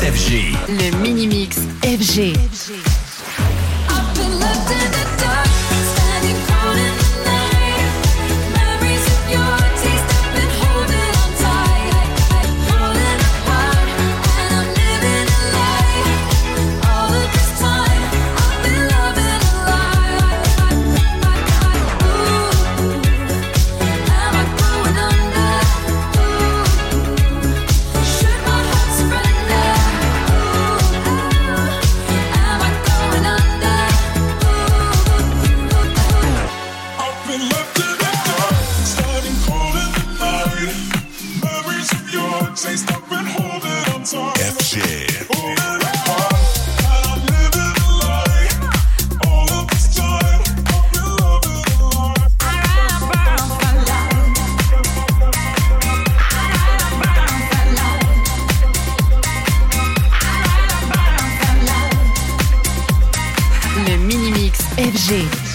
FG. Le Mini-Mix FG. Le Mini-Mix FG. Le Mini-Mix FG.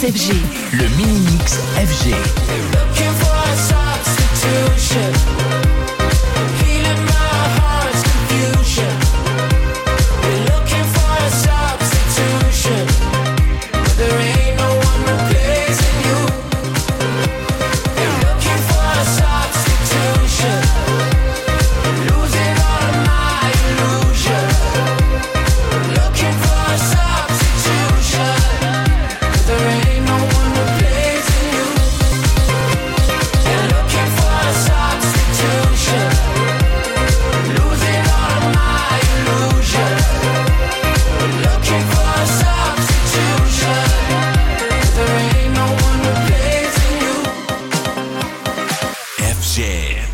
FG. Le mini-mix FG. Jam.